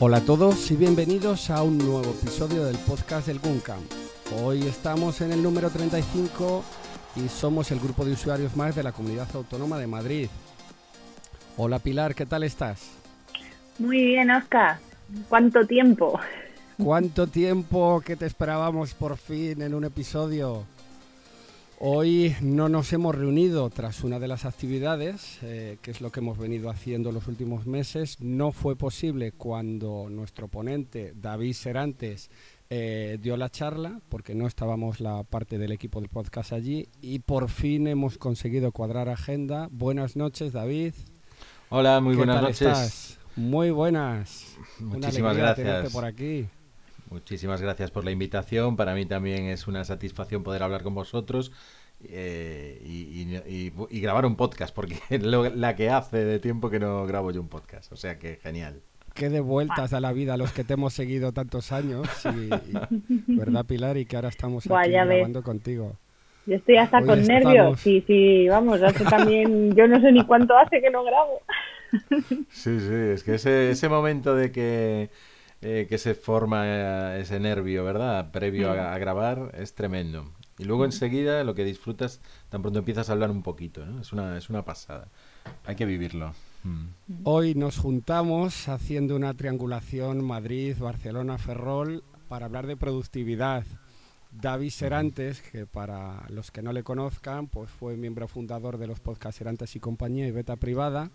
Hola a todos y bienvenidos a un nuevo episodio del podcast del Guncam. Hoy estamos en el número 35 y somos el grupo de usuarios más de la Comunidad Autónoma de Madrid. Hola Pilar, ¿qué tal estás? Muy bien, Oscar. ¿Cuánto tiempo? ¿Cuánto tiempo que te esperábamos por fin en un episodio? Hoy no nos hemos reunido tras una de las actividades, eh, que es lo que hemos venido haciendo los últimos meses. No fue posible cuando nuestro ponente, David Serantes, eh, dio la charla, porque no estábamos la parte del equipo del podcast allí, y por fin hemos conseguido cuadrar agenda. Buenas noches, David. Hola, muy buenas noches. Estás? Muy buenas. Muchísimas gracias. por aquí. Muchísimas gracias por la invitación. Para mí también es una satisfacción poder hablar con vosotros eh, y, grabar un podcast, porque es la que hace de tiempo que no grabo yo un podcast. O sea que genial. Qué de vueltas a la vida los que te hemos seguido tantos años, ¿verdad Pilar? Y que ahora estamos aquí grabando contigo. Yo estoy hasta con nervios. Sí, sí, vamos, hace también, yo no sé ni cuánto hace que no grabo. Sí, sí, es que ese, ese momento de que eh, que se forma eh, ese nervio, ¿verdad? Previo a, grabar, es tremendo. Y luego enseguida lo que disfrutas, tan pronto empiezas a hablar un poquito, ¿no? Es una, es una pasada. Hay que vivirlo. Mm. Hoy nos juntamos haciendo una triangulación Madrid, Barcelona, Ferrol para hablar de productividad. David Serantes, que para los que no le conozcan, pues fue miembro fundador de los podcasts Serantes y compañía y Beta Privada,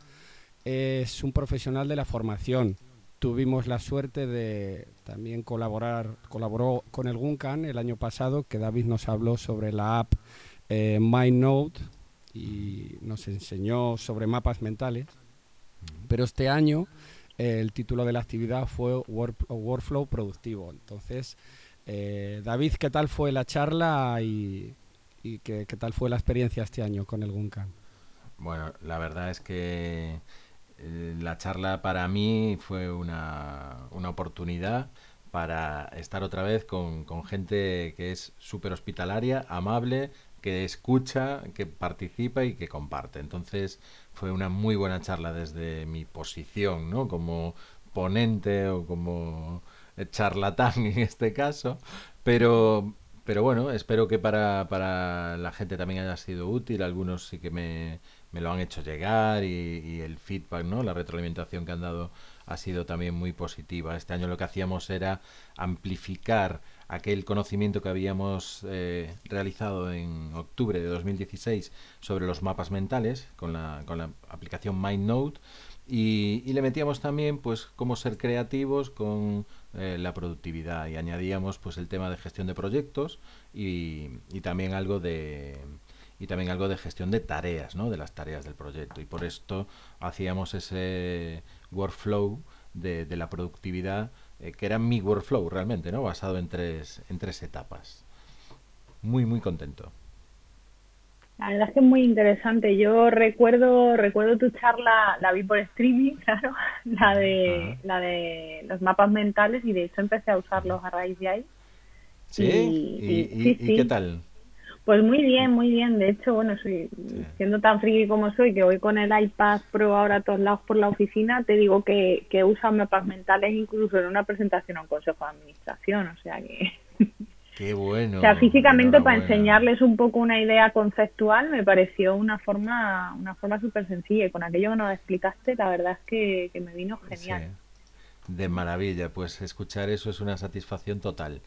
es un profesional de la formación tuvimos la suerte de también colaborar, colaboró con el Guncan el año pasado, que David nos habló sobre la app eh, MindNote y nos enseñó sobre mapas mentales. Pero este año eh, el título de la actividad fue Workflow Productivo. Entonces, eh, David, ¿qué tal fue la charla y, qué, qué, tal fue la experiencia este año con el Guncan? Bueno, la verdad es que la charla para mí fue una, una oportunidad para estar otra vez con, con gente que es súper hospitalaria, amable, que escucha, que participa y que comparte. Entonces fue una muy buena charla desde mi posición, ¿no? Como ponente o como charlatán en este caso, pero pero bueno, espero que para, para la gente también haya sido útil. Algunos sí que me, me lo han hecho llegar y, el feedback, ¿no? La retroalimentación que han dado ha sido también muy positiva. Este año lo que hacíamos era amplificar aquel conocimiento que habíamos eh, realizado en octubre de 2016 sobre los mapas mentales con la, con la aplicación MindNote y, y, le metíamos también pues cómo ser creativos con eh, la productividad y añadíamos pues el tema de gestión de proyectos y, y también algo de y también algo de gestión de tareas, ¿no? de las tareas del proyecto. Y por esto hacíamos ese workflow de, de la productividad, eh, que era mi workflow realmente, ¿no? basado en tres, en tres etapas. Muy, muy contento. La verdad es que es muy interesante. Yo recuerdo recuerdo tu charla, la vi por streaming, claro, la de la de los mapas mentales y de hecho empecé a usarlos a raíz de ahí. ¿Sí? ¿Y, y qué tal? Pues muy bien, muy bien. De hecho, bueno, soy, siendo tan friki como soy, que voy con el iPad Pro ahora a todos lados por la oficina, te digo que, que usan mapas mentales incluso en una presentación a un consejo de administración. O sea que. Qué bueno. O sea, físicamente para enseñarles un poco una idea conceptual me pareció una forma una forma súper sencilla y con aquello que nos explicaste la verdad es que, que me vino genial. De maravilla, pues escuchar eso es una satisfacción total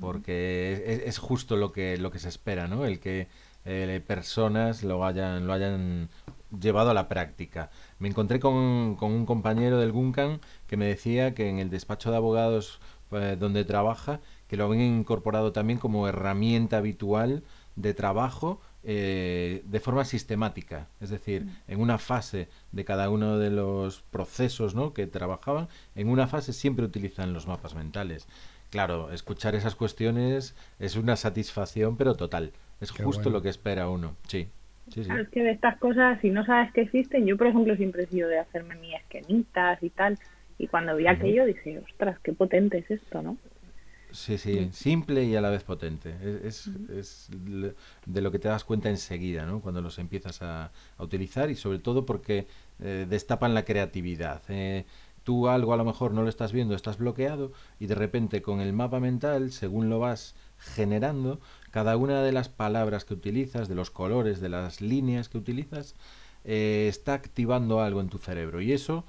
porque es, justo lo que, lo que se espera, ¿no? El que eh, personas lo hayan, lo hayan llevado a la práctica. Me encontré con, con, un compañero del Guncan que me decía que en el despacho de abogados pues, donde trabaja, que lo habían incorporado también como herramienta habitual de trabajo eh, de forma sistemática, es decir, mm. en una fase de cada uno de los procesos ¿no? que trabajaban, en una fase siempre utilizan los mapas mentales. Claro, escuchar esas cuestiones es una satisfacción, pero total. Es justo lo que espera uno. Sí. Sí, sí. es que de estas cosas, si no sabes que existen, yo por ejemplo siempre he sido de hacerme mis esquemitas y tal, y cuando vi aquello dije, ostras, qué potente es esto, ¿no? Sí, sí, simple y a la vez potente. Es, es, de lo que te das cuenta enseguida, ¿no? Cuando los empiezas a, utilizar y sobre todo porque eh, destapan la creatividad. Eh, tú algo a lo mejor no lo estás viendo, estás bloqueado y de repente con el mapa mental, según lo vas generando, cada una de las palabras que utilizas, de los colores, de las líneas que utilizas, eh, está activando algo en tu cerebro. Y eso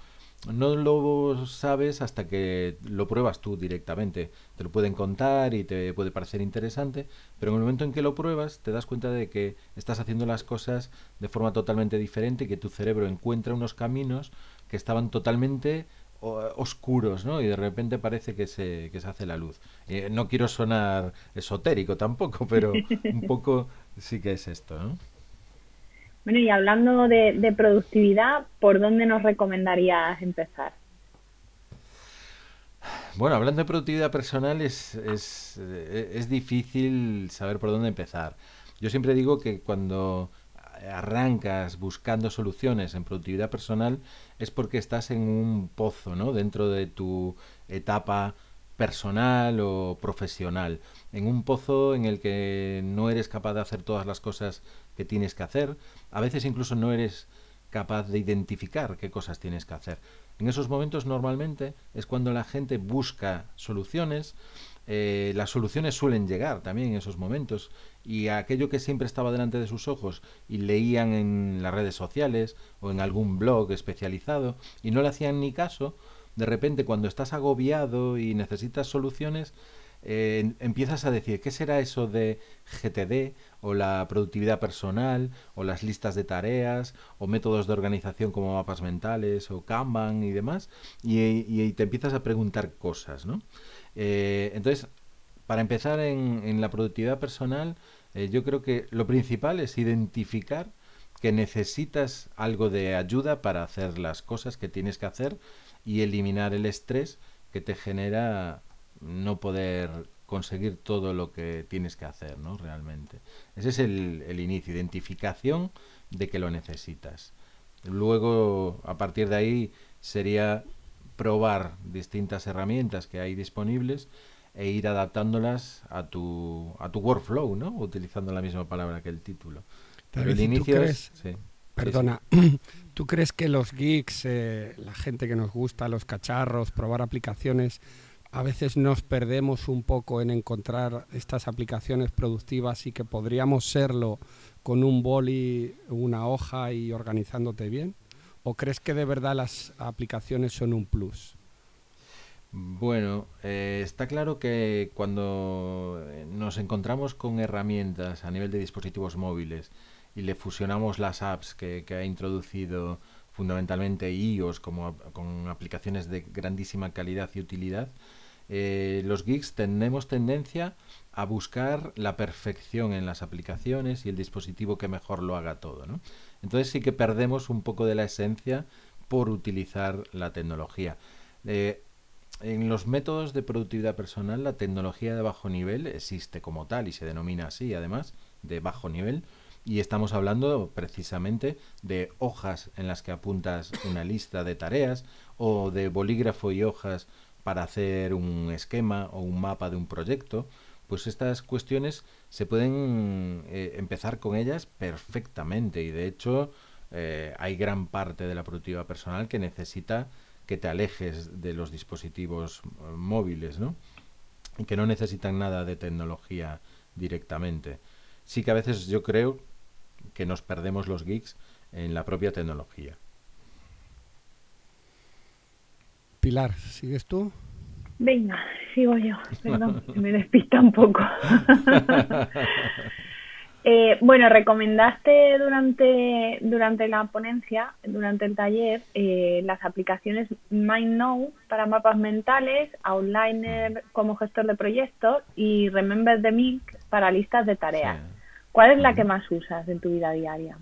no lo sabes hasta que lo pruebas tú directamente. Te lo pueden contar y te puede parecer interesante, pero en el momento en que lo pruebas te das cuenta de que estás haciendo las cosas de forma totalmente diferente y que tu cerebro encuentra unos caminos que estaban totalmente oscuros, ¿no? Y de repente parece que se, que se hace la luz. Eh, no quiero sonar esotérico tampoco, pero un poco sí que es esto, ¿no? Bueno, y hablando de, productividad, ¿por dónde nos recomendarías empezar? Bueno, hablando de productividad personal es, es, es, difícil saber por dónde empezar. Yo siempre digo que cuando arrancas buscando soluciones en productividad personal es porque estás en un pozo, ¿no? Dentro de tu etapa personal o profesional, en un pozo en el que no eres capaz de hacer todas las cosas que tienes que hacer, a veces incluso no eres capaz de identificar qué cosas tienes que hacer. En esos momentos normalmente es cuando la gente busca soluciones, eh, las soluciones suelen llegar también en esos momentos. Y aquello que siempre estaba delante de sus ojos y leían en las redes sociales o en algún blog especializado y no le hacían ni caso, de repente cuando estás agobiado y necesitas soluciones, eh, empiezas a decir, ¿qué será eso de GTD o la productividad personal o las listas de tareas o métodos de organización como mapas mentales o Kanban y demás? Y, te empiezas a preguntar cosas, ¿no? Eh, entonces, para empezar en, la productividad personal, eh, yo creo que lo principal es identificar que necesitas algo de ayuda para hacer las cosas que tienes que hacer y eliminar el estrés que te genera no poder conseguir todo lo que tienes que hacer, ¿no? Realmente. Ese es el, el inicio, identificación de que lo necesitas. Luego, a partir de ahí, sería probar distintas herramientas que hay disponibles e ir adaptándolas a tu, a tu workflow, ¿no? Utilizando la misma palabra que el título. Pero el inicio es... Perdona, ¿tú crees que los geeks, eh, la gente que nos gusta los cacharros, probar aplicaciones, a veces nos perdemos un poco en encontrar estas aplicaciones productivas y que podríamos serlo con un boli, una hoja y organizándote bien? ¿O crees que de verdad las aplicaciones son un plus? Bueno, eh, está claro que cuando eh, nos encontramos con herramientas a nivel de dispositivos móviles y le fusionamos las apps que, que ha introducido fundamentalmente iOS como con aplicaciones de grandísima calidad y utilidad, eh, los geeks tenemos tendencia a buscar la perfección en las aplicaciones y el dispositivo que mejor lo haga todo. Entonces sí que perdemos un poco de la esencia por utilizar la tecnología. Eh, en los métodos de productividad personal, la tecnología de bajo nivel existe como tal y se denomina así, además, de bajo nivel. Y estamos hablando precisamente de hojas en las que apuntas una lista de tareas o de bolígrafo y hojas para hacer un esquema o un mapa de un proyecto, pues estas cuestiones se pueden eh, empezar con ellas perfectamente y de hecho eh, hay gran parte de la productividad personal que necesita que te alejes de los dispositivos eh, móviles, ¿no? Y que no necesitan nada de tecnología directamente. Sí que a veces yo creo que nos perdemos los geeks en la propia tecnología. Pilar, ¿sigues tú? Venga, sigo yo. Perdón, me despista un poco. eh, bueno, recomendaste durante, durante la ponencia, durante el taller, eh, las aplicaciones MindNow para mapas mentales, Outliner como gestor de proyectos y Remember the Milk para listas de tareas. ¿Cuál es la que más usas en tu vida diaria?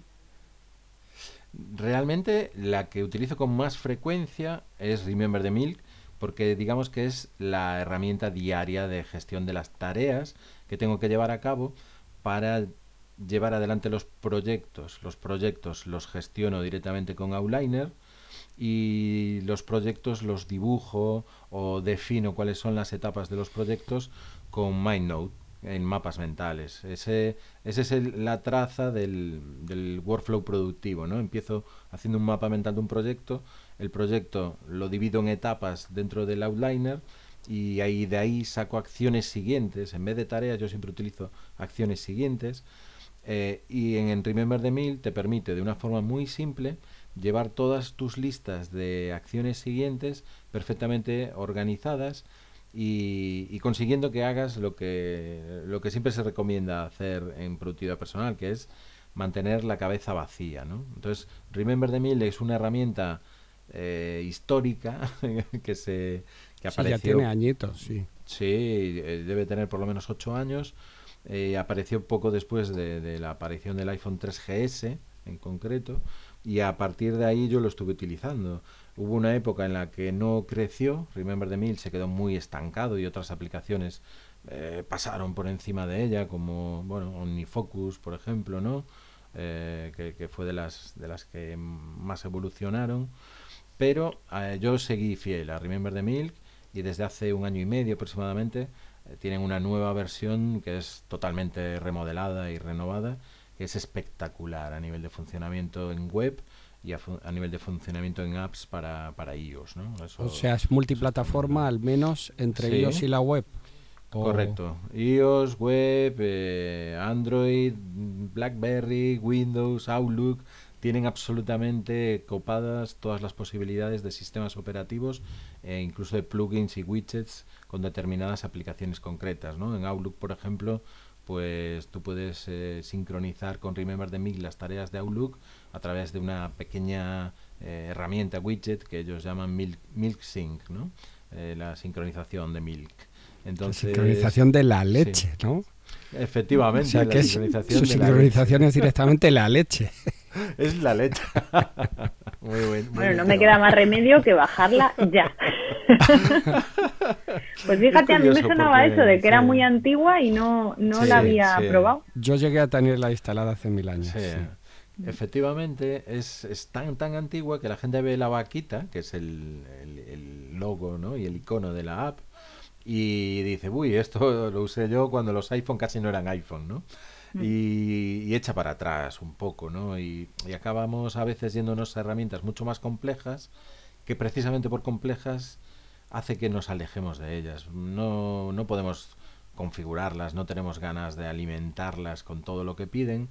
Realmente la que utilizo con más frecuencia es Remember the Milk, porque digamos que es la herramienta diaria de gestión de las tareas que tengo que llevar a cabo para llevar adelante los proyectos. Los proyectos los gestiono directamente con Outliner y los proyectos los dibujo o defino cuáles son las etapas de los proyectos con MindNote en mapas mentales. Ese, ese es la traza del, del, workflow productivo, ¿no? Empiezo haciendo un mapa mental de un proyecto, el proyecto lo divido en etapas dentro del outliner y ahí de ahí saco acciones siguientes. En vez de tareas, yo siempre utilizo acciones siguientes. Eh, y en, Remember the Mill te permite de una forma muy simple llevar todas tus listas de acciones siguientes perfectamente organizadas y, consiguiendo que hagas lo que, lo que siempre se recomienda hacer en productividad personal, que es mantener la cabeza vacía. ¿no? Entonces, Remember the Mill es una herramienta eh, histórica que se que apareció. ya tiene añitos, sí. Sí, eh, debe tener por lo menos ocho años. Eh, apareció poco después de, de, la aparición del iPhone 3GS en concreto y a partir de ahí yo lo estuve utilizando. Hubo una época en la que no creció, Remember the Mill se quedó muy estancado y otras aplicaciones eh, pasaron por encima de ella, como bueno, OmniFocus, por ejemplo, ¿no? Eh, que, fue de las, de las que más evolucionaron. Pero eh, yo seguí fiel a Remember the Milk y desde hace un año y medio aproximadamente tienen una nueva versión que es totalmente remodelada y renovada, que es espectacular a nivel de funcionamiento en web y a, nivel de funcionamiento en apps para, para iOS. ¿no? o sea, es multiplataforma al menos entre iOS y la web. Correcto. iOS, web, eh, Android, BlackBerry, Windows, Outlook, tienen absolutamente copadas todas las posibilidades de sistemas operativos e incluso de plugins y widgets con determinadas aplicaciones concretas. ¿no? En Outlook, por ejemplo, pues tú puedes eh, sincronizar con Remember the Milk las tareas de Outlook a través de una pequeña eh, herramienta widget que ellos llaman Milk, Milk Sync, ¿no? Eh, la sincronización de Milk. Entonces, la sincronización de la leche, ¿no? Efectivamente, sincronización su sincronización es directamente la leche. es la leche. muy bueno, no me queda más remedio que bajarla ya. pues fíjate, a mí me sonaba eso, de que era muy antigua y no, no la había probado. Yo llegué a tenerla instalada hace mil años. Efectivamente, es, es, tan tan antigua que la gente ve la vaquita, que es el, el, logo ¿no? y el icono de la app, y dice, uy, esto lo usé yo cuando los iPhone casi no eran iPhone, ¿no? Mm. Y, echa para atrás un poco, ¿no? Y, y, acabamos a veces yéndonos a herramientas mucho más complejas, que precisamente por complejas hace que nos alejemos de ellas. No, no podemos configurarlas, no tenemos ganas de alimentarlas con todo lo que piden.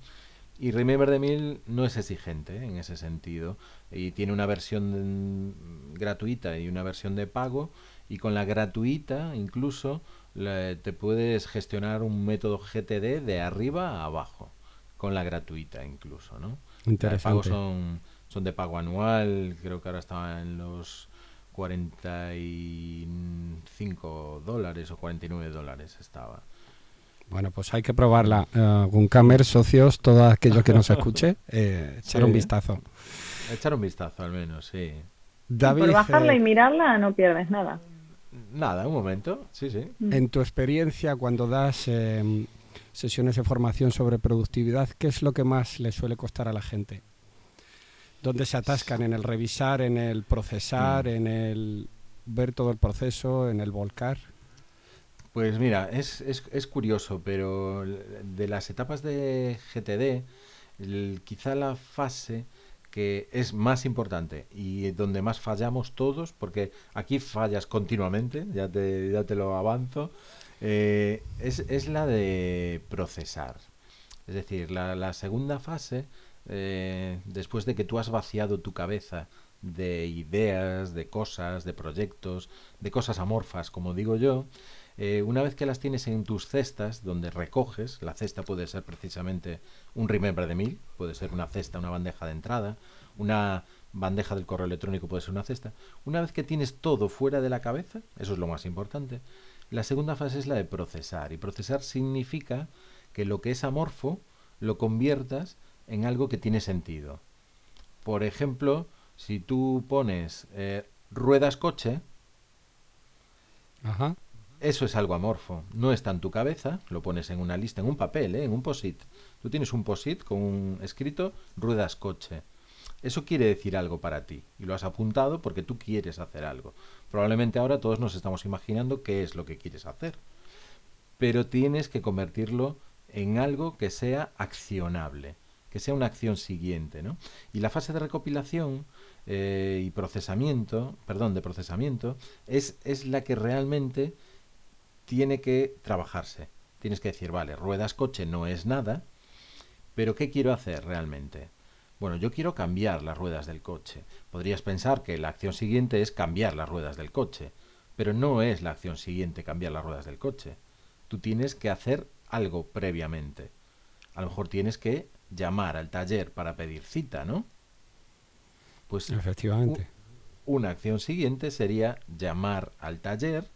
Y Remember the Mill no es exigente en ese sentido. Y tiene una versión gratuita y una versión de pago. Y con la gratuita incluso te puedes gestionar un método GTD de arriba a abajo. Con la gratuita incluso, ¿no? Interesante. son, son de pago anual. Creo que ahora estaba en los 45 dólares o 49 dólares estaba. Bueno, pues hay que probarla. Uh, camer socios, todo aquello que nos escuche, eh, echar un vistazo. Echar un vistazo al menos, sí. David, por bajarla y eh, mirarla no pierdes nada. Nada, un momento, sí, sí. Mm. En tu experiencia, cuando das sesiones de formación sobre productividad, ¿qué es lo que más le suele costar a la gente? ¿Dónde se atascan? ¿En el revisar, en el procesar, mm. en el ver todo el proceso, en el volcar? Pues mira, es, es, curioso, pero de las etapas de GTD, quizá la fase que es más importante y donde más fallamos todos, porque aquí fallas continuamente, ya te, ya te lo avanzo, eh, es, es, la de procesar. Es decir, la, la segunda fase eh, después de que tú has vaciado tu cabeza de ideas, de cosas, de proyectos, de cosas amorfas, como digo yo, eh, una vez que las tienes en tus cestas, donde recoges, la cesta puede ser precisamente un Remember de Mil, puede ser una cesta, una bandeja de entrada, una bandeja del correo electrónico puede ser una cesta. Una vez que tienes todo fuera de la cabeza, eso es lo más importante, la segunda fase es la de procesar. Y procesar significa que lo que es amorfo lo conviertas en algo que tiene sentido. Por ejemplo, si tú pones eh, ruedas coche, eso es algo amorfo. No está en tu cabeza, lo pones en una lista, en un papel, ¿eh? en un posit. Tú tienes un posit con un escrito ruedas coche. Eso quiere decir algo para ti y lo has apuntado porque tú quieres hacer algo. Probablemente ahora todos nos estamos imaginando qué es lo que quieres hacer. Pero tienes que convertirlo en algo que sea accionable que sea una acción siguiente, ¿no? Y la fase de recopilación eh, y procesamiento, perdón, de procesamiento, es, es la que realmente tiene que trabajarse. Tienes que decir, vale, ruedas coche no es nada, pero ¿qué quiero hacer realmente? Bueno, yo quiero cambiar las ruedas del coche. Podrías pensar que la acción siguiente es cambiar las ruedas del coche, pero no es la acción siguiente cambiar las ruedas del coche. Tú tienes que hacer algo previamente. A lo mejor tienes que llamar al taller para pedir cita, ¿no? Pues efectivamente. Una acción siguiente sería llamar al taller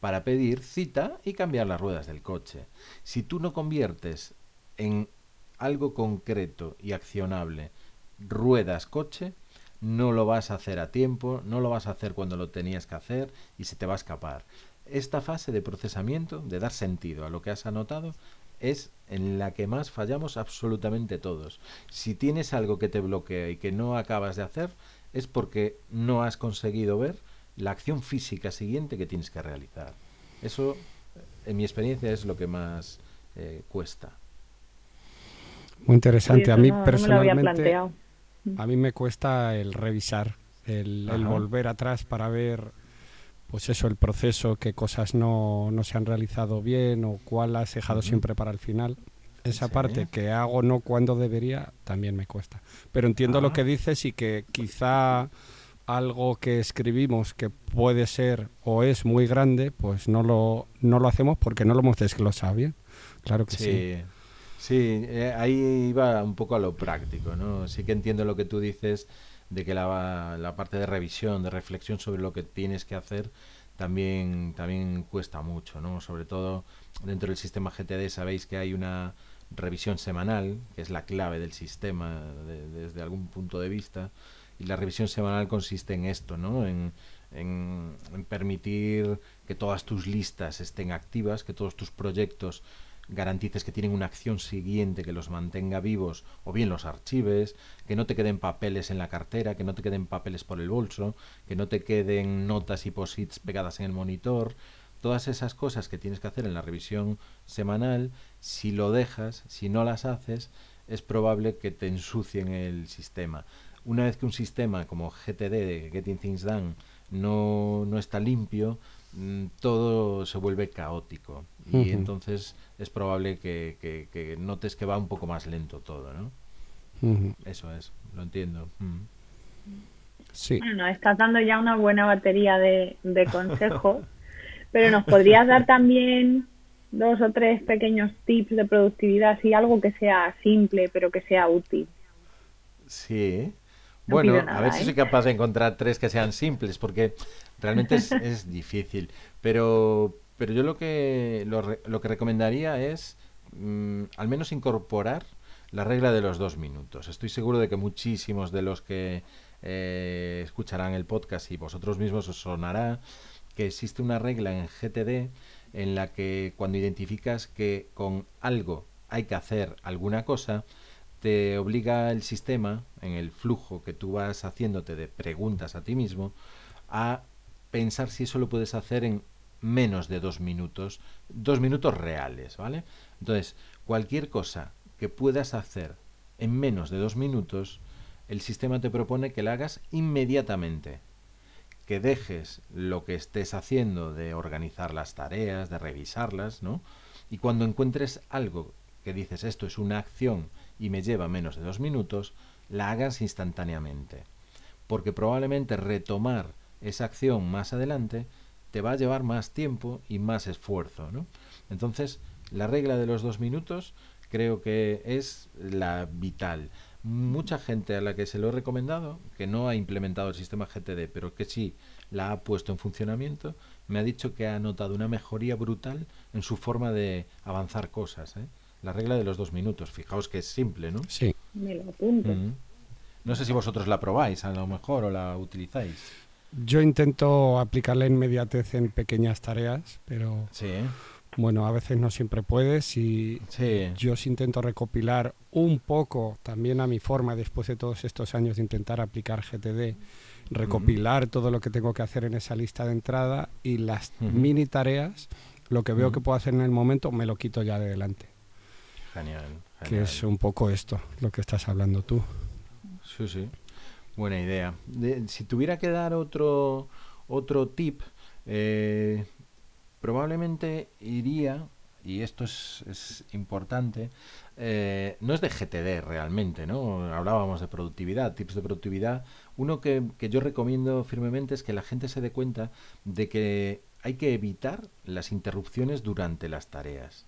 para pedir cita y cambiar las ruedas del coche. Si tú no conviertes en algo concreto y accionable ruedas coche, no lo vas a hacer a tiempo, no lo vas a hacer cuando lo tenías que hacer y se te va a escapar. Esta fase de procesamiento, de dar sentido a lo que has anotado, es en la que más fallamos absolutamente todos. Si tienes algo que te bloquea y que no acabas de hacer, es porque no has conseguido ver la acción física siguiente que tienes que realizar. Eso, en mi experiencia, es lo que más eh, cuesta. Muy interesante. a mí personalmente, a mí me cuesta el revisar, el, volver atrás para ver, pues eso, el proceso, qué cosas no, no se han realizado bien o cuál has dejado siempre para el final. Esa parte que hago no cuando debería también me cuesta. Pero entiendo lo que dices y que quizá algo que escribimos que puede ser o es muy grande, pues no lo, no lo hacemos porque no lo hemos desglosado bien. Claro que sí. Sí, eh, ahí iba un poco a lo práctico, ¿no? Sí que entiendo lo que tú dices de que la, la parte de revisión, de reflexión sobre lo que tienes que hacer, también, también cuesta mucho, ¿no? Sobre todo dentro del sistema GTD sabéis que hay una revisión semanal, que es la clave del sistema desde algún punto de vista, y la revisión semanal consiste en esto, ¿no? En, en, en permitir que todas tus listas estén activas, que todos tus proyectos garantices que tienen una acción siguiente que los mantenga vivos o bien los archives, que no te queden papeles en la cartera, que no te queden papeles por el bolso, que no te queden notas y posits pegadas en el monitor. Todas esas cosas que tienes que hacer en la revisión semanal, si lo dejas, si no las haces, es probable que te ensucien el sistema. Una vez que un sistema como GTD, Getting Things Done, no, no está limpio, todo se vuelve caótico y entonces es probable que, notes que va un poco más lento todo, ¿no? Eso es, lo entiendo. Sí. Bueno, estás dando ya una buena batería de, de consejos, pero nos podrías dar también dos o tres pequeños tips de productividad, así algo que sea simple pero que sea útil. Sí. Bueno, a ver si soy ¿eh? capaz de encontrar tres que sean simples, porque realmente es, es difícil. Pero, pero yo lo que, lo, que recomendaría es mm, al menos incorporar la regla de los dos minutos. Estoy seguro de que muchísimos de los que eh, escucharán el podcast y vosotros mismos os sonará que existe una regla en GTD en la que cuando identificas que con algo hay que hacer alguna cosa, te obliga el sistema, en el flujo que tú vas haciéndote de preguntas a ti mismo, a pensar si eso lo puedes hacer en menos de dos minutos, dos minutos reales, ¿vale? Entonces, cualquier cosa que puedas hacer en menos de dos minutos, el sistema te propone que la hagas inmediatamente, que dejes lo que estés haciendo de organizar las tareas, de revisarlas, ¿no? Y cuando encuentres algo que dices esto es una acción y me lleva menos de dos minutos, la hagas instantáneamente. Porque probablemente retomar esa acción más adelante te va a llevar más tiempo y más esfuerzo. ¿no? Entonces, la regla de los dos minutos creo que es la vital. Mucha gente a la que se lo he recomendado, que no ha implementado el sistema GTD, pero que sí la ha puesto en funcionamiento, me ha dicho que ha notado una mejoría brutal en su forma de avanzar cosas. ¿eh? La regla de los dos minutos, fijaos que es simple, ¿no? Sí. Me lo apunto. No sé si vosotros la probáis a lo mejor o la utilizáis. Yo intento aplicar la inmediatez en pequeñas tareas, pero bueno, a veces no siempre puedes y yo sí intento recopilar un poco también a mi forma después de todos estos años de intentar aplicar GTD, recopilar todo lo que tengo que hacer en esa lista de entrada y las mini tareas, lo que veo que puedo hacer en el momento, me lo quito ya de delante. Genial, Que es un poco esto, lo que estás hablando tú. Sí, sí. Buena idea. si tuviera que dar otro, otro tip, eh, probablemente iría, y esto es, es importante, eh, no es de GTD realmente, ¿no? Hablábamos de productividad, tips de productividad. Uno que, que yo recomiendo firmemente es que la gente se dé cuenta de que hay que evitar las interrupciones durante las tareas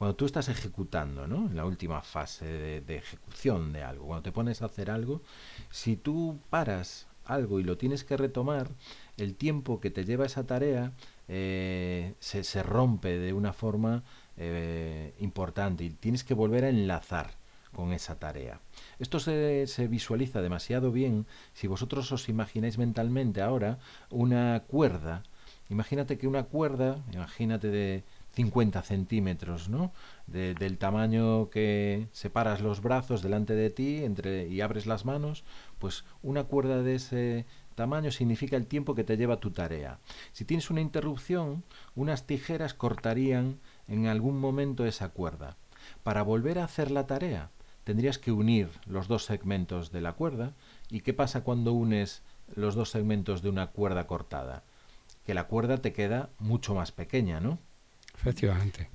cuando tú estás ejecutando, ¿no? En la última fase de, ejecución de algo, cuando te pones a hacer algo, si tú paras algo y lo tienes que retomar, el tiempo que te lleva esa tarea eh, se, se, rompe de una forma eh, importante y tienes que volver a enlazar con esa tarea. Esto se, se, visualiza demasiado bien si vosotros os imagináis mentalmente ahora una cuerda. Imagínate que una cuerda, imagínate de, 50 centímetros, ¿no? del tamaño que separas los brazos delante de ti entre, y abres las manos, pues una cuerda de ese tamaño significa el tiempo que te lleva tu tarea. Si tienes una interrupción, unas tijeras cortarían en algún momento esa cuerda. Para volver a hacer la tarea, tendrías que unir los dos segmentos de la cuerda. ¿Y qué pasa cuando unes los dos segmentos de una cuerda cortada? Que la cuerda te queda mucho más pequeña, ¿no? Efectivamente.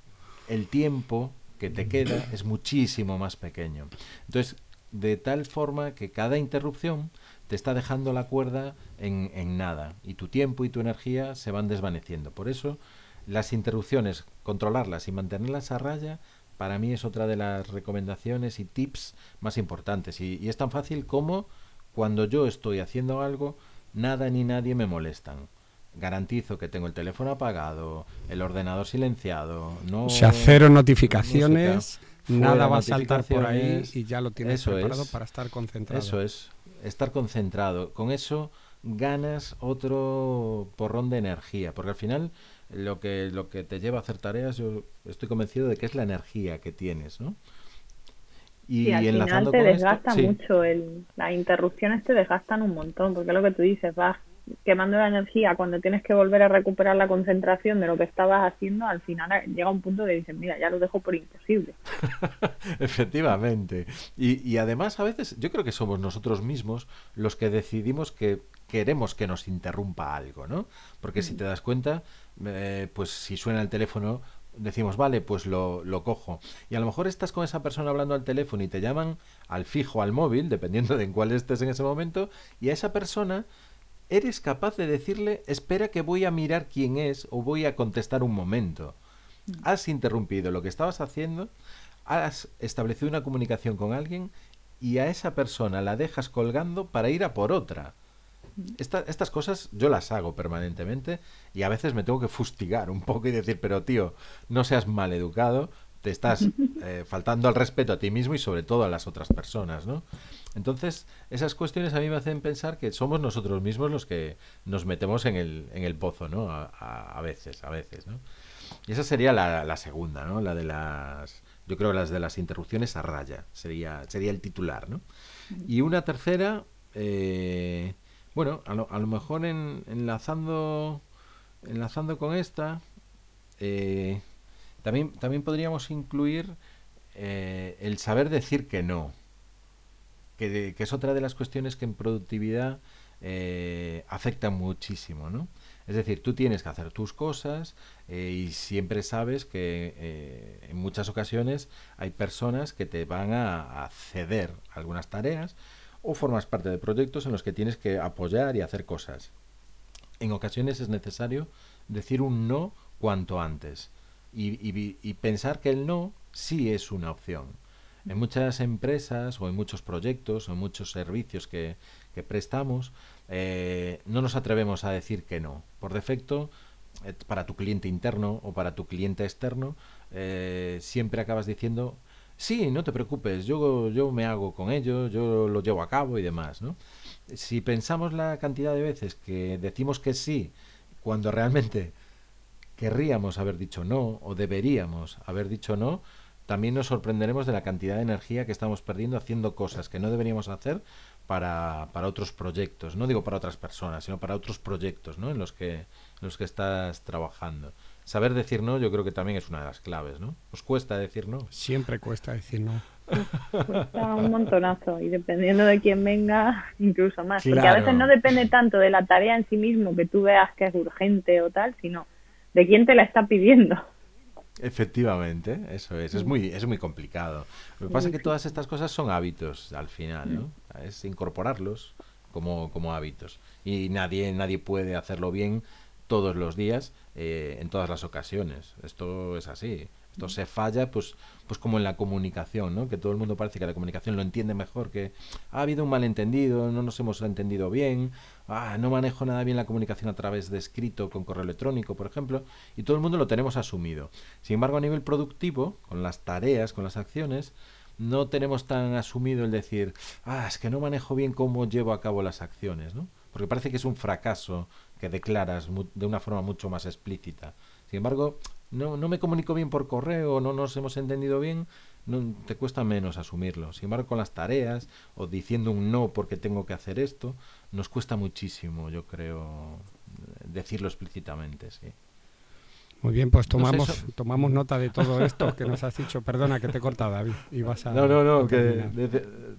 El tiempo que te queda es muchísimo más pequeño. Entonces, de tal forma que cada interrupción te está dejando la cuerda en, en, nada y tu tiempo y tu energía se van desvaneciendo. Por eso, las interrupciones, controlarlas y mantenerlas a raya, para mí es otra de las recomendaciones y tips más importantes. Y, y es tan fácil como cuando yo estoy haciendo algo, nada ni nadie me molestan garantizo que tengo el teléfono apagado, el ordenador silenciado, no... O sea, cero notificaciones, nada va a saltar por ahí y ya lo tienes preparado para estar concentrado. Eso es, estar concentrado. Con eso ganas otro porrón de energía, porque al final lo que, lo que te lleva a hacer tareas, yo estoy convencido de que es la energía que tienes, ¿no? Y, al final te desgasta mucho, el, las interrupciones te desgastan un montón, porque es lo que tú dices, vas quemando la energía cuando tienes que volver a recuperar la concentración de lo que estabas haciendo, al final llega un punto de dices, mira, ya lo dejo por imposible. Efectivamente. Y, y además a veces yo creo que somos nosotros mismos los que decidimos que queremos que nos interrumpa algo, ¿no? Porque si mm. te das cuenta, eh, pues si suena el teléfono, decimos, vale, pues lo, lo, cojo. Y a lo mejor estás con esa persona hablando al teléfono y te llaman al fijo, al móvil, dependiendo de en cuál estés en ese momento, y a esa persona eres capaz de decirle, espera que voy a mirar quién es o voy a contestar un momento. Mm. Has interrumpido lo que estabas haciendo, has establecido una comunicación con alguien y a esa persona la dejas colgando para ir a por otra. Mm. estas cosas yo las hago permanentemente y a veces me tengo que fustigar un poco y decir, pero tío, no seas mal educado, te estás eh, faltando al respeto a ti mismo y sobre todo a las otras personas, ¿no? Entonces, esas cuestiones a mí me hacen pensar que somos nosotros mismos los que nos metemos en el, en el pozo, ¿no? A, a, veces, a veces, ¿no? Y esa sería la, la, segunda, ¿no? La de las, yo creo las de las interrupciones a raya, sería, sería el titular, ¿no? Y una tercera, eh, bueno, a lo, a lo mejor en, enlazando, enlazando con esta, eh, también, también podríamos incluir eh, el saber decir que no, que, es otra de las cuestiones que en productividad eh, afecta muchísimo, ¿no? Es decir, tú tienes que hacer tus cosas eh, y siempre sabes que en muchas ocasiones hay personas que te van a, a, ceder algunas tareas o formas parte de proyectos en los que tienes que apoyar y hacer cosas. En ocasiones es necesario decir un no cuanto antes y, pensar que el no sí es una opción. En muchas empresas o en muchos proyectos o en muchos servicios que, prestamos, eh, no nos atrevemos a decir que no. Por defecto, eh, para tu cliente interno o para tu cliente externo, eh, siempre acabas diciendo, sí, no te preocupes, yo, yo me hago con ello, yo lo llevo a cabo y demás. ¿no? Si pensamos la cantidad de veces que decimos que sí, cuando realmente querríamos haber dicho no o deberíamos haber dicho no, también nos sorprenderemos de la cantidad de energía que estamos perdiendo haciendo cosas que no deberíamos hacer para, para otros proyectos, no digo para otras personas, sino para otros proyectos ¿no? en, los que, en los que estás trabajando. saber decir no yo creo que también es una de las claves, ¿no? ¿Os cuesta decir no? Siempre cuesta decir no. Cuesta un montonazo y dependiendo de quién venga, incluso más. Porque a veces no depende tanto de la tarea en sí mismo, que tú veas que es urgente o tal, sino de quién te la está pidiendo. Efectivamente, eso es. Es muy, es muy complicado. Lo que pasa es que todas estas cosas son hábitos al final, ¿no? Es incorporarlos como, como hábitos. Y nadie, nadie puede hacerlo bien todos los días, eh, en todas las ocasiones. Esto es así. Esto se falla, pues, pues como en la comunicación, ¿no? Que todo el mundo parece que la comunicación lo entiende mejor, que ha habido un malentendido, no nos hemos entendido bien, ah, no manejo nada bien la comunicación a través de escrito con correo electrónico, por ejemplo, y todo el mundo lo tenemos asumido. Sin embargo, a nivel productivo, con las tareas, con las acciones, no tenemos tan asumido el decir, ah, es que no manejo bien cómo llevo a cabo las acciones, ¿no? Porque parece que es un fracaso que declaras de una forma mucho más explícita. Sin embargo, no, no me comunico bien por correo, no nos hemos entendido bien, no, te cuesta menos asumirlo. Sin embargo, con las tareas o diciendo un no porque tengo que hacer esto, nos cuesta muchísimo, yo creo, decirlo explícitamente, sí. Muy bien, pues tomamos, tomamos nota de todo esto que nos has dicho. Perdona que te he cortado, David. no, no, no,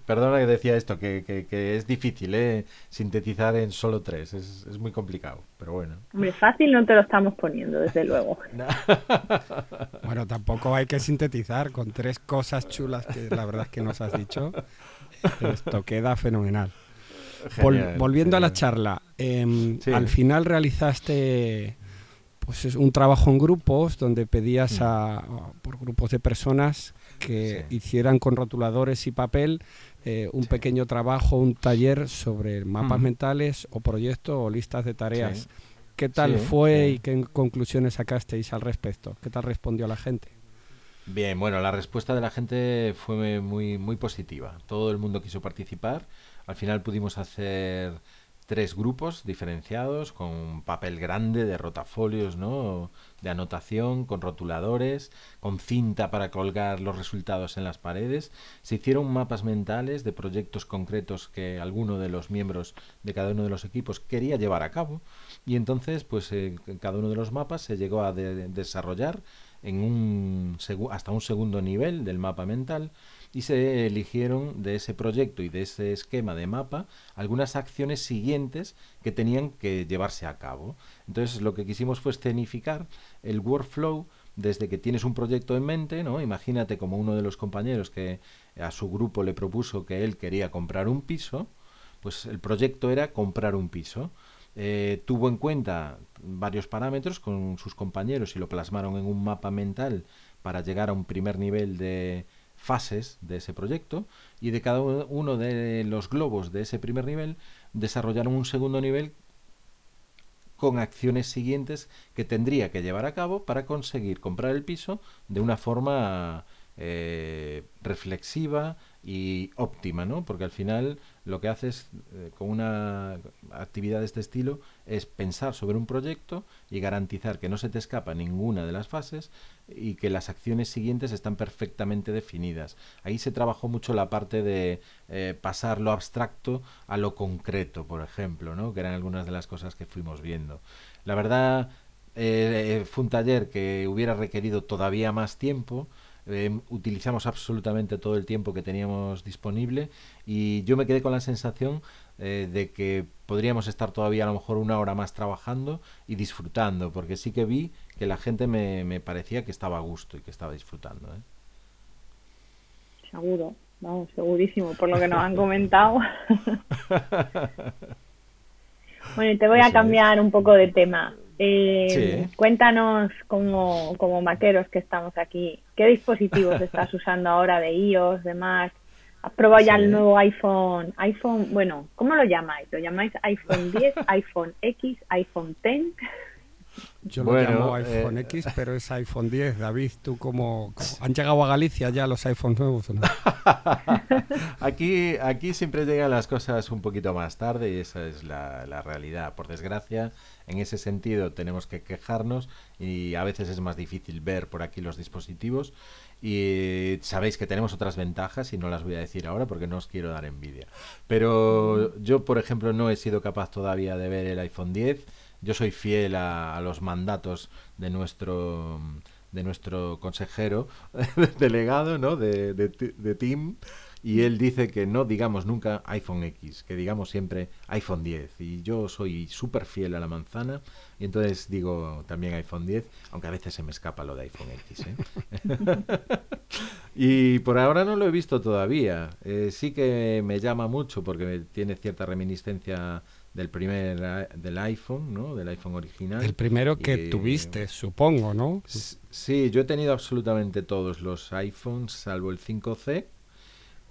perdona que decía esto, que, que, es difícil ¿eh? sintetizar en solo tres. Es, es, muy complicado, pero bueno. Hombre, fácil no te lo estamos poniendo, desde luego. bueno, tampoco hay que sintetizar con tres cosas chulas que la verdad es que nos has dicho. Esto queda fenomenal. volviendo a la charla, em, al final realizaste pues es un trabajo en grupos donde pedías mm. a, por grupos de personas que hicieran con rotuladores y papel eh, un pequeño trabajo, un taller sobre mapas mentales o proyectos o listas de tareas. ¿Qué tal fue y qué conclusiones sacasteis al respecto? ¿Qué tal respondió la gente? Bien, bueno, la respuesta de la gente fue muy, muy positiva. Todo el mundo quiso participar. Al final pudimos hacer tres grupos diferenciados con papel grande de rotafolios, ¿no? de anotación, con rotuladores, con cinta para colgar los resultados en las paredes. Se hicieron mapas mentales de proyectos concretos que alguno de los miembros de cada uno de los equipos quería llevar a cabo y entonces pues eh, cada uno de los mapas se llegó a desarrollar en un hasta un segundo nivel del mapa mental y se eligieron de ese proyecto y de ese esquema de mapa algunas acciones siguientes que tenían que llevarse a cabo. Entonces lo que quisimos fue escenificar el workflow desde que tienes un proyecto en mente, ¿no? Imagínate como uno de los compañeros que a su grupo le propuso que él quería comprar un piso, pues el proyecto era comprar un piso. Eh, tuvo en cuenta varios parámetros con sus compañeros y lo plasmaron en un mapa mental para llegar a un primer nivel de, fases de ese proyecto y de cada uno de los globos de ese primer nivel desarrollaron un segundo nivel con acciones siguientes que tendría que llevar a cabo para conseguir comprar el piso de una forma eh, reflexiva y óptima, ¿no? Porque al final lo que haces eh, con una actividad de este estilo es pensar sobre un proyecto y garantizar que no se te escapa ninguna de las fases y que las acciones siguientes están perfectamente definidas. Ahí se trabajó mucho la parte de eh, pasar lo abstracto a lo concreto, por ejemplo, ¿no? Que eran algunas de las cosas que fuimos viendo. La verdad, eh, fue un taller que hubiera requerido todavía más tiempo, Em, utilizamos absolutamente todo el tiempo que teníamos disponible y yo me quedé con la sensación eh, de que podríamos estar todavía a lo mejor una hora más trabajando y disfrutando, porque sí que vi que la gente me, me parecía que estaba a gusto y que estaba disfrutando. ¿eh? Seguro, vamos, segurísimo, por lo que nos han comentado. bueno, y te voy a cambiar un poco de tema. Eh, Cuéntanos, como, como maqueros que estamos aquí, ¿qué dispositivos estás usando ahora de iOS, de Mac? ¿Has probado ya el nuevo iPhone? iPhone, bueno, ¿cómo lo llamáis? ¿Lo llamáis iPhone 10, iPhone X, iPhone 10? Yo lo llamo iPhone eh, X, pero es iPhone 10. David, ¿tú cómo, han llegado a Galicia ya los iPhones nuevos? no? aquí, aquí siempre llegan las cosas un poquito más tarde y esa es la, la realidad. Por desgracia, en ese sentido tenemos que quejarnos y a veces es más difícil ver por aquí los dispositivos. Y sabéis que tenemos otras ventajas y no las voy a decir ahora porque no os quiero dar envidia. Pero yo, por ejemplo, no he sido capaz todavía de ver el iPhone 10 yo soy fiel a, los mandatos de nuestro de nuestro consejero delegado, ¿no? De, de, de Team y él dice que no digamos nunca iPhone X, que digamos siempre iPhone 10. Y yo soy súper fiel a la manzana y entonces digo también iPhone 10, aunque a veces se me escapa lo de iPhone X. ¿eh? y por ahora no lo he visto todavía. Eh, sí que me llama mucho porque tiene cierta reminiscencia del primer del iPhone, ¿no? Del iPhone original. El primero que tuviste, supongo, ¿no? Sí, yo he tenido absolutamente todos los iPhones, salvo el 5C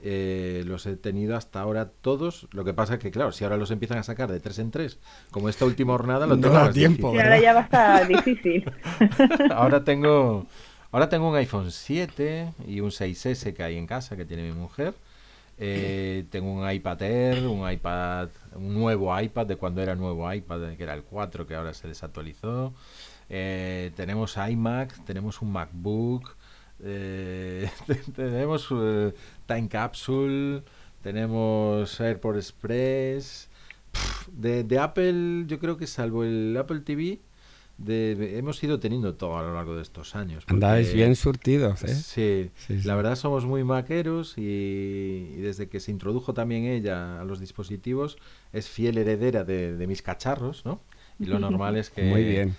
eh, los he tenido hasta ahora todos. Lo que pasa es que, claro, si ahora los empiezan a sacar de tres en tres, como esta última jornada, lo tengo tiempo. Y ahora ya va a estar difícil. ahora tengo ahora tengo un iPhone 7 y un 6S que hay en casa que tiene mi mujer. Eh, tengo un iPad Air, un iPad, un nuevo iPad de cuando era nuevo iPad, que era el 4, que ahora se desactualizó. Eh, tenemos iMac, tenemos un MacBook, eh, tenemos Time Capsule, tenemos Airport Express. de, Apple, yo creo que salvo el Apple TV, hemos ido teniendo todo a lo largo de estos años. Andáis bien surtidos, ¿eh? Sí, la verdad somos muy maqueros y, desde que se introdujo también ella a los dispositivos, es fiel heredera de, de mis cacharros, ¿no? y lo normal es que,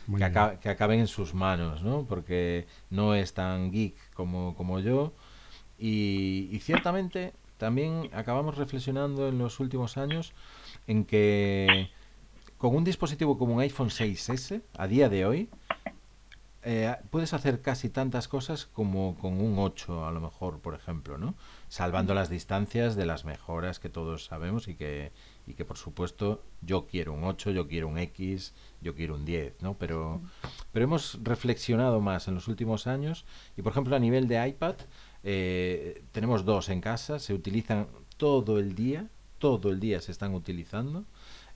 que, acaben en sus manos, ¿no? Porque no es tan geek como, como yo y, ciertamente también acabamos reflexionando en los últimos años en que con un dispositivo como un iPhone 6S a día de hoy eh, puedes hacer casi tantas cosas como con un 8 a lo mejor, por ejemplo, ¿no? Salvando las distancias de las mejoras que todos sabemos y que, y que por supuesto yo quiero un 8, yo quiero un X, yo quiero un 10, ¿no? Pero, pero hemos reflexionado más en los últimos años y por ejemplo a nivel de iPad eh, tenemos dos en casa, se utilizan todo el día, todo el día se están utilizando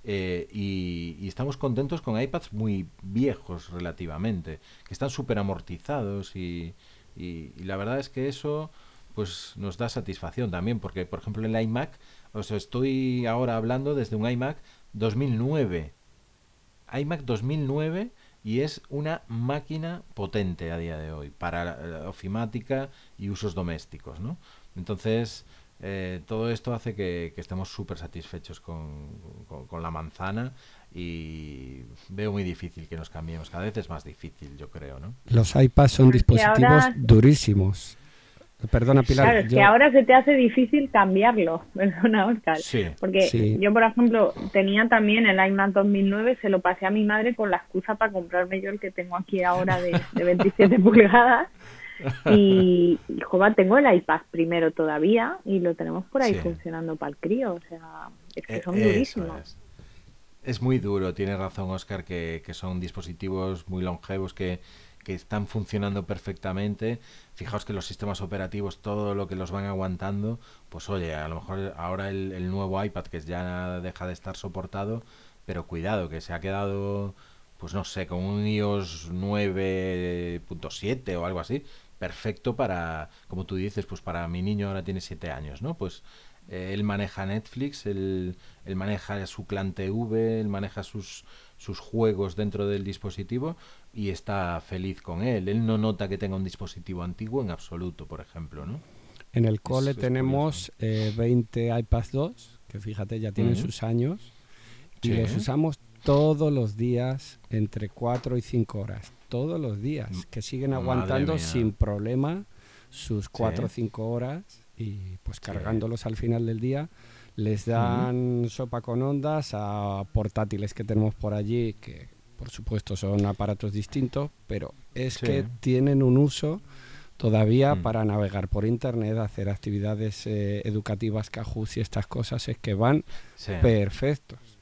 eh, y, estamos contentos con iPads muy viejos relativamente, que están súper amortizados y, la verdad es que eso pues nos da satisfacción también porque por ejemplo el iMac os estoy ahora hablando desde un iMac 2009. iMac 2009 y es una máquina potente a día de hoy para ofimática y usos domésticos, ¿no? Entonces, eh, todo esto hace que, estemos súper satisfechos con, con, la manzana y veo muy difícil que nos cambiemos. Cada vez es más difícil, yo creo, ¿no? Los iPads son dispositivos durísimos. Perdona, Pilar. Claro, es que ahora se te hace difícil cambiarlo, perdona, Oscar. Sí, porque yo, por ejemplo, tenía también el iMac 2009, se lo pasé a mi madre con la excusa para comprarme yo el que tengo aquí ahora de, 27 pulgadas. Y, joder, tengo el iPad primero todavía y lo tenemos por ahí funcionando para el crío. O sea, es que eh, son durísimos. Es. muy duro, tiene razón Oscar, que, que son dispositivos muy longevos que que están funcionando perfectamente. Fijaos que los sistemas operativos, todo lo que los van aguantando, pues oye, a lo mejor ahora el, nuevo iPad que ya deja de estar soportado, pero cuidado, que se ha quedado, pues no sé, con un iOS 9.7 o algo así, perfecto para, como tú dices, pues para mi niño ahora tiene 7 años, ¿no? Pues eh, él maneja Netflix, él, él maneja su clan TV, él maneja sus sus juegos dentro del dispositivo y está feliz con él. Él no nota que tenga un dispositivo antiguo en absoluto, por ejemplo, ¿no? En el cole tenemos 20 eh, iPads 2, que fíjate, ya tienen sus años, y los usamos todos los días entre 4 y 5 horas. Todos los días, que siguen aguantando sin problema sus 4 o 5 horas y pues cargándolos al final del día. Les dan sopa con ondas a portátiles que tenemos por allí, que por supuesto son aparatos distintos, pero es que tienen un uso todavía mm. para navegar por internet, hacer actividades eh, educativas, Cajus y estas cosas, es que van perfectos.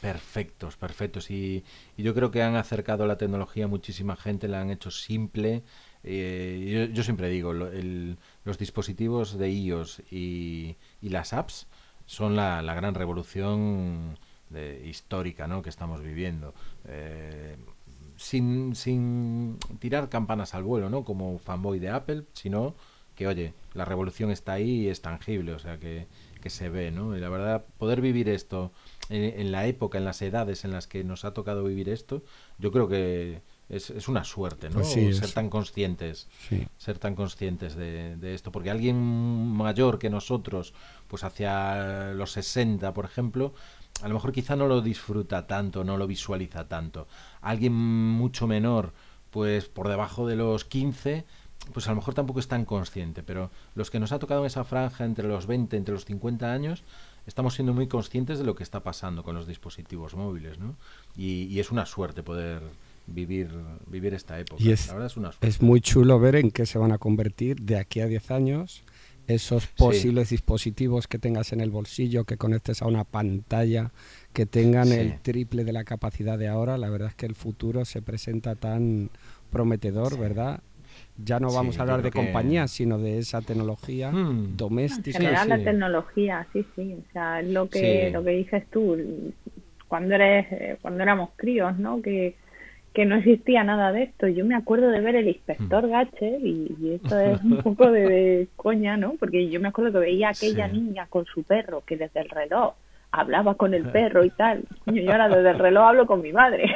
Perfectos, perfectos. Y, yo creo que han acercado la tecnología a muchísima gente, la han hecho simple. Eh, yo, siempre digo, los dispositivos de iOS y, y las apps son la, gran revolución histórica ¿no? que estamos viviendo. Eh, sin, sin tirar campanas al vuelo, ¿no? Como fanboy de Apple, sino que oye, la revolución está ahí y es tangible, o sea que, que se ve, ¿no? Y la verdad, poder vivir esto en, la época, en las edades en las que nos ha tocado vivir esto, yo creo que es, es una suerte, ¿no? Pues sí, ser es- tan conscientes, Sí. ser tan conscientes de, de esto, porque alguien mayor que nosotros, pues hacia los 60, por ejemplo, a lo mejor quizá no lo disfruta tanto, no lo visualiza tanto. Alguien mucho menor, pues por debajo de los 15, pues a lo mejor tampoco es tan consciente, pero los que nos ha tocado en esa franja entre los 20, entre los 50 años, estamos siendo muy conscientes de lo que está pasando con los dispositivos móviles, ¿no? Y, y es una suerte poder vivir vivir esta época. Y es- La verdad es una suerte. Es muy chulo ver en qué se van a convertir de aquí a 10 años esos posibles dispositivos que tengas en el bolsillo, que conectes a una pantalla, que tengan Sí. el triple de la capacidad de ahora. La verdad es que el futuro se presenta tan prometedor, Sí. ¿verdad? Ya no Sí, vamos a hablar de que- compañías, sino de esa tecnología Hmm. En doméstica. general sí. la tecnología, sí, sí, o sea, es lo que Sí. lo que dices tú cuando eres eh, cuando éramos críos, ¿no? Que que no existía nada de esto. Yo me acuerdo de ver el inspector Hmm. Gache y, y esto es un poco de, de coña, ¿no? Porque yo me acuerdo que veía a aquella Sí. niña con su perro que desde el reloj hablaba con el perro y tal. Coño, yo ahora desde el reloj hablo con mi madre.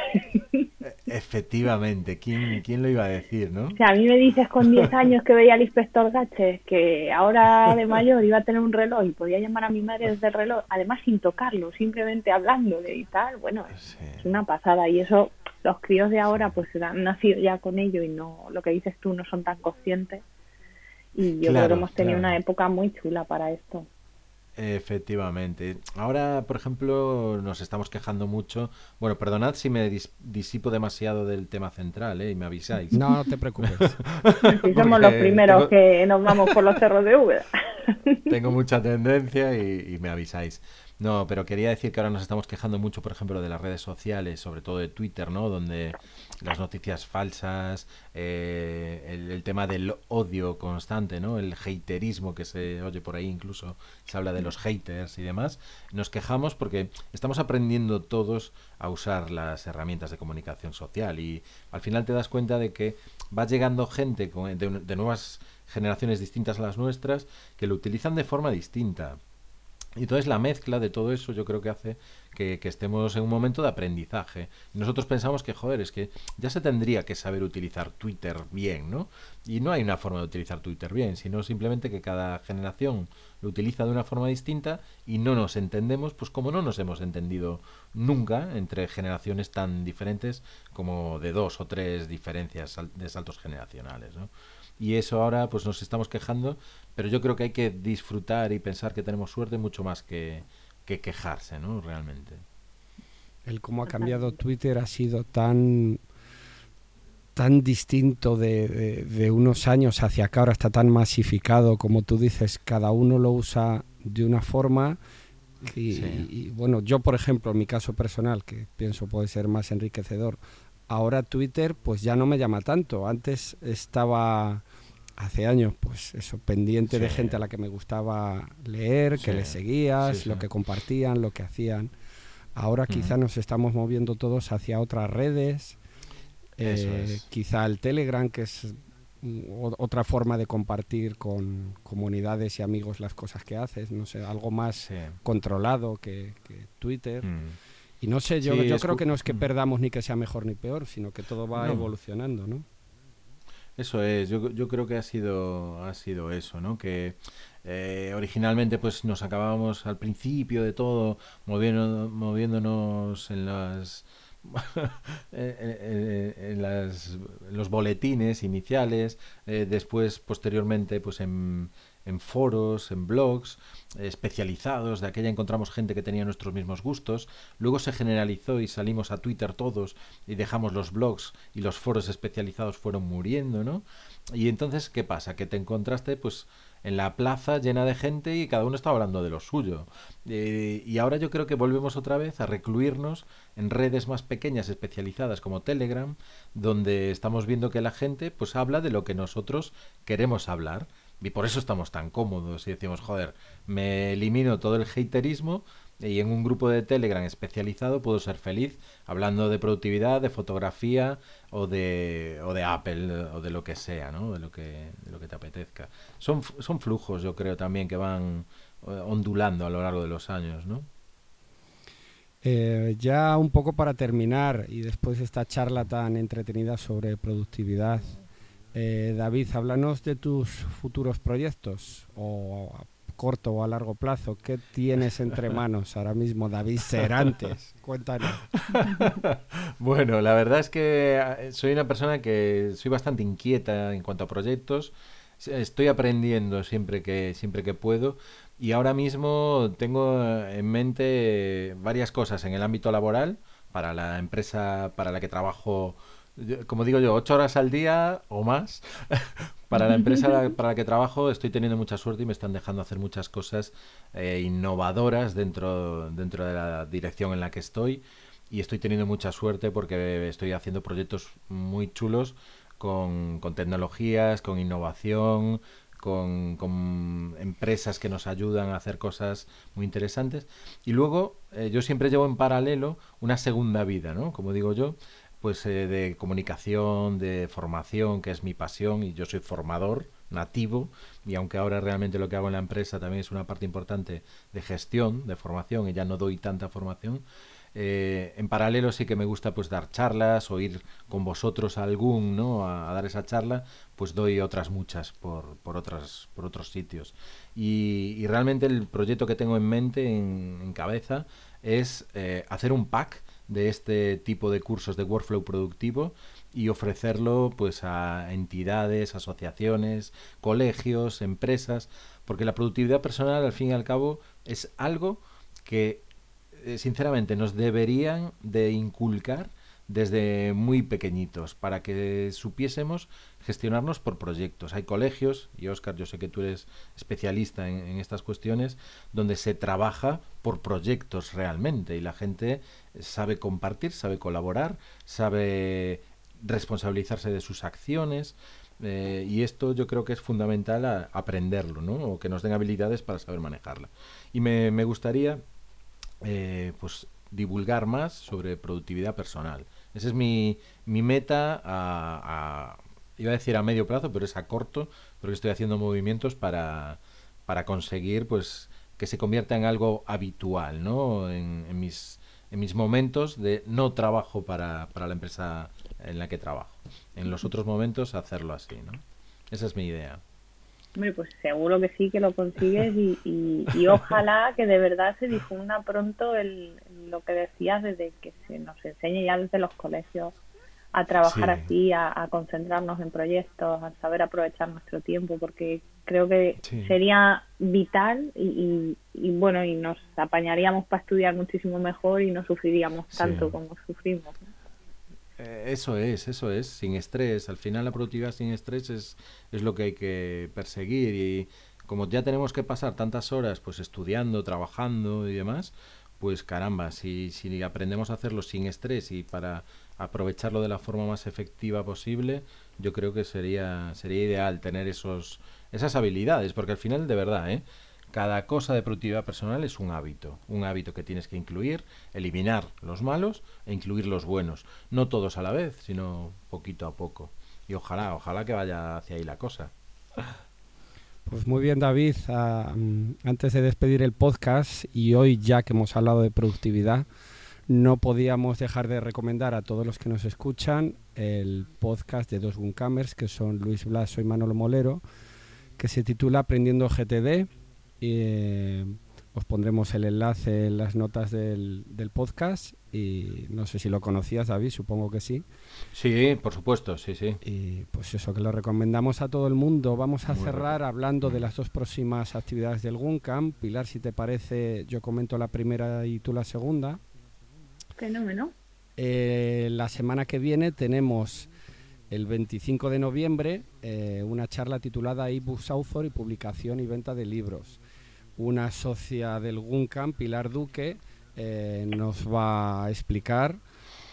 Efectivamente, ¿quién, ¿quién lo iba a decir, no? O sea, a mí me dices con 10 años que veía al inspector Gaches que ahora de mayor iba a tener un reloj y podía llamar a mi madre desde el reloj, además sin tocarlo, simplemente hablándole y tal. Bueno, es, Sí. es una pasada y eso los críos de ahora pues han nacido ya con ello y no lo que dices tú no son tan conscientes. Y yo creo que hemos tenido claro. una época muy chula para esto. Efectivamente. Ahora, por ejemplo, nos estamos quejando mucho. Bueno, perdonad si me dis- disipo demasiado del tema central, ¿eh? Y me avisáis. No, no te preocupes. Si somos los primeros tengo- que nos vamos por los cerros de Úbeda. Tengo mucha tendencia y, y me avisáis. No, pero quería decir que ahora nos estamos quejando mucho, por ejemplo, de las redes sociales, sobre todo de Twitter, ¿no? Donde las noticias falsas, eh, el, tema del odio constante, ¿no? El haterismo que se oye por ahí, incluso se habla de los haters y demás. Nos quejamos porque estamos aprendiendo todos a usar las herramientas de comunicación social y al final te das cuenta de que va llegando gente de nuevas generaciones distintas a las nuestras que lo utilizan de forma distinta. Y entonces la mezcla de todo eso yo creo que hace que, estemos en un momento de aprendizaje. Nosotros pensamos que, joder, es que ya se tendría que saber utilizar Twitter bien, ¿no? Y no hay una forma de utilizar Twitter bien, sino simplemente que cada generación lo utiliza de una forma distinta y no nos entendemos, pues como no nos hemos entendido nunca entre generaciones tan diferentes como de dos o tres diferencias de saltos generacionales, ¿no? Y eso ahora pues nos estamos quejando, pero yo creo que hay que disfrutar y pensar que tenemos suerte mucho más que, que quejarse, ¿no? Realmente. El cómo ha cambiado Twitter ha sido tan tan distinto de, de- de unos años hacia acá, ahora está tan masificado, como tú dices, cada uno lo usa de una forma. Y, Sí. y, bueno, yo por ejemplo, en mi caso personal, que pienso puede ser más enriquecedor, ahora Twitter pues ya no me llama tanto. Antes estaba hace años, pues eso, pendiente de gente a la que me gustaba leer, que le seguías, sí, lo que compartían, lo que hacían. Ahora quizá nos estamos moviendo todos hacia otras redes, eh, es. quizá el Telegram, que es mm, otra forma de compartir con comunidades y amigos las cosas que haces, no sé, algo más controlado que, que Twitter. Mm. Y no sé, yo, yo creo que no es que mm. perdamos ni que sea mejor ni peor, sino que todo va No. evolucionando, ¿no? Eso es, yo, yo creo que ha sido, ha sido eso, ¿no? Que eh, originalmente pues nos acabábamos al principio de todo moviendo, moviéndonos en las en, las los boletines iniciales, eh, después posteriormente pues en, en foros, en blogs eh, especializados, de aquella encontramos gente que tenía nuestros mismos gustos, luego se generalizó y salimos a Twitter todos y dejamos los blogs y los foros especializados fueron muriendo, ¿no? Y entonces, ¿qué pasa? Que te encontraste pues en la plaza llena de gente y cada uno estaba hablando de lo suyo. Eh, y ahora yo creo que volvemos otra vez a recluirnos en redes más pequeñas especializadas como Telegram, donde estamos viendo que la gente pues habla de lo que nosotros queremos hablar. Y por eso estamos tan cómodos y decimos, joder, me elimino todo el haterismo y en un grupo de Telegram especializado puedo ser feliz hablando de productividad, de fotografía o de, o de Apple o de lo que sea, ¿no? de, lo que, de lo que te apetezca. Son, son flujos, yo creo también, que van eh, ondulando a lo largo de los años. ¿no? Eh, ya un poco para terminar y después de esta charla tan entretenida sobre productividad, eh, David, háblanos de tus futuros proyectos o corto o a largo plazo? ¿Qué tienes entre manos ahora mismo, David Serantes? Cuéntanos. bueno, la verdad es que eh, soy una persona que soy bastante inquieta en cuanto a proyectos. Estoy aprendiendo siempre que, siempre que puedo y ahora mismo tengo en mente varias cosas en el ámbito laboral para la empresa para la que trabajo como digo yo, ocho horas al día o más. para la empresa para la que trabajo estoy teniendo mucha suerte y me están dejando hacer muchas cosas eh, innovadoras dentro, dentro de la dirección en la que estoy. Y estoy teniendo mucha suerte porque estoy haciendo proyectos muy chulos con, con tecnologías, con innovación, con, con, empresas que nos ayudan a hacer cosas muy interesantes. Y luego eh, yo siempre llevo en paralelo una segunda vida, ¿no? Como digo yo, pues eh, de comunicación, de formación, que es mi pasión y yo soy formador nativo y aunque ahora realmente lo que hago en la empresa también es una parte importante de gestión, de formación y ya no doy tanta formación, eh, en paralelo sí que me gusta pues dar charlas o ir con vosotros a algún, ¿no? A, dar esa charla, pues doy otras muchas por, por, otras, por otros sitios. Y, realmente el proyecto que tengo en mente, en, cabeza, es eh, hacer un pack de este tipo de cursos de workflow productivo y ofrecerlo pues a entidades, asociaciones, colegios, empresas, porque la productividad personal al fin y al cabo es algo que eh, sinceramente nos deberían de inculcar desde muy pequeñitos para que supiésemos gestionarnos por proyectos. Hay colegios, y Oscar, yo sé que tú eres especialista en, estas cuestiones, donde se trabaja por proyectos realmente y la gente sabe compartir, sabe colaborar, sabe responsabilizarse de sus acciones. Eh, y esto yo creo que es fundamental aprenderlo, ¿no? O que nos den habilidades para saber manejarla. Y me, gustaría, eh, pues, divulgar más sobre productividad personal. Esa es mi, mi meta a, iba a decir a medio plazo, pero es a corto, porque estoy haciendo movimientos para, para conseguir pues que se convierta en algo habitual, ¿no? En, en mis, en mis momentos de no trabajo para, para la empresa en la que trabajo. En los otros momentos hacerlo así, ¿no? Esa es mi idea. Hombre, pues seguro que sí que lo consigues y, y, ojalá que de verdad se difunda pronto el, lo que decías desde que se nos enseñe ya desde los colegios a trabajar así, a, concentrarnos en proyectos, a saber aprovechar nuestro tiempo, porque creo que sería vital y, y, bueno, y nos apañaríamos para estudiar muchísimo mejor y no sufriríamos tanto como sufrimos. Eh, eso es, eso es, sin estrés. Al final la productividad sin estrés es, es lo que hay que perseguir y como ya tenemos que pasar tantas horas pues estudiando, trabajando y demás, pues caramba, si, si aprendemos a hacerlo sin estrés y para aprovecharlo de la forma más efectiva posible, yo creo que sería, sería ideal tener esos, esas habilidades, porque al final de verdad, ¿eh? Cada cosa de productividad personal es un hábito, un hábito que tienes que incluir, eliminar los malos e incluir los buenos. No todos a la vez, sino poquito a poco. Y ojalá, ojalá que vaya hacia ahí la cosa. Pues muy bien, David. Ah, mm, antes de despedir el podcast y hoy ya que hemos hablado de productividad, no podíamos dejar de recomendar a todos los que nos escuchan el podcast de dos Guncamers, que son Luis Blas y Manolo Molero, que se titula Aprendiendo GTD eh, os pondremos el enlace en las notas del, podcast y no sé si lo conocías, David, supongo que sí. Sí, por supuesto, sí, sí. Y pues eso, que lo recomendamos a todo el mundo. Vamos a cerrar hablando de las dos próximas actividades del GUNCAM. Pilar, si te parece, yo comento la primera y tú la segunda. Fenómeno. Eh, la semana que viene tenemos el 25 de noviembre eh, una charla titulada eBooks Author y publicación y venta de libros una socia del GUNCAM, Pilar Duque, eh, nos va a explicar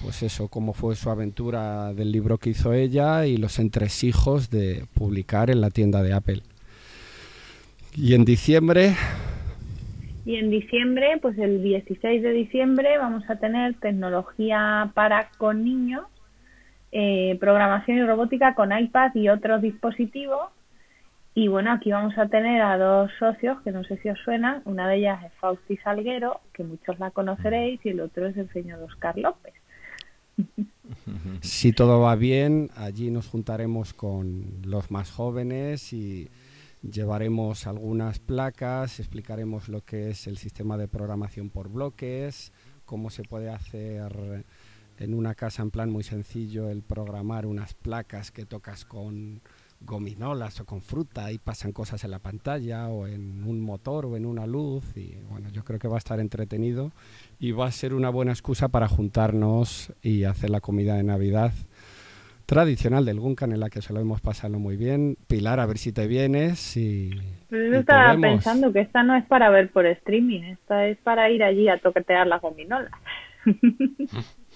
pues eso, cómo fue su aventura del libro que hizo ella y los entresijos de publicar en la tienda de Apple. Y en diciembre, Y en diciembre, pues el 16 de diciembre, vamos a tener tecnología para con niños, eh, programación y robótica con iPad y otros dispositivos. Y bueno, aquí vamos a tener a dos socios que no sé si os suenan. Una de ellas es Fausti Salguero, que muchos la conoceréis, y el otro es el señor Oscar López. Si todo va bien, allí nos juntaremos con los más jóvenes y llevaremos algunas placas, explicaremos lo que es el sistema de programación por bloques, cómo se puede hacer en una casa en plan muy sencillo el programar unas placas que tocas con gominolas o con fruta y pasan cosas en la pantalla o en un motor o en una luz y bueno, yo creo que va a estar entretenido y va a ser una buena excusa para juntarnos y hacer la comida de Navidad tradicional del Guncan en la que se lo hemos pasado muy bien. Pilar, a ver si te vienes y... Yo estaba pensando que esta no es para ver por streaming, esta es para ir allí a toquetear las gominolas.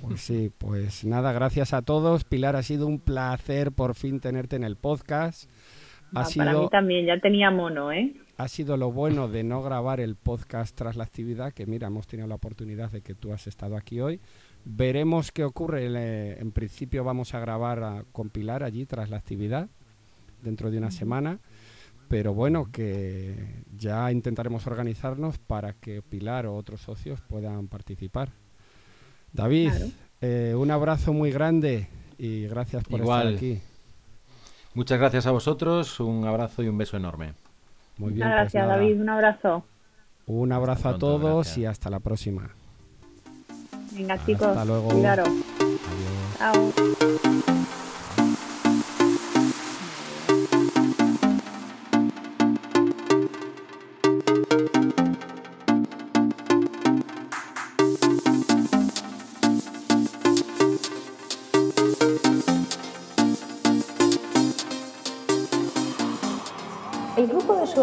Pues sí, pues nada, gracias a todos. Pilar, ha sido un placer por fin tenerte en el podcast. Ha sido, para mí también, ya tenía mono, ¿eh? Ha sido lo bueno de no grabar el podcast tras la actividad, que mira, hemos tenido la oportunidad de que tú has estado aquí hoy. Veremos qué ocurre. En principio vamos a grabar a, con Pilar allí tras la actividad, dentro de una semana. Pero bueno, que ya intentaremos organizarnos para que Pilar o otros socios puedan participar. David, eh, un abrazo muy grande y gracias por estar aquí. Muchas gracias a vosotros, un abrazo y un beso enorme. Muy bien. Pues gracias, David, un abrazo. Un abrazo a todos y hasta la próxima. Venga, chicos. Hasta luego. Cuidado. Chao.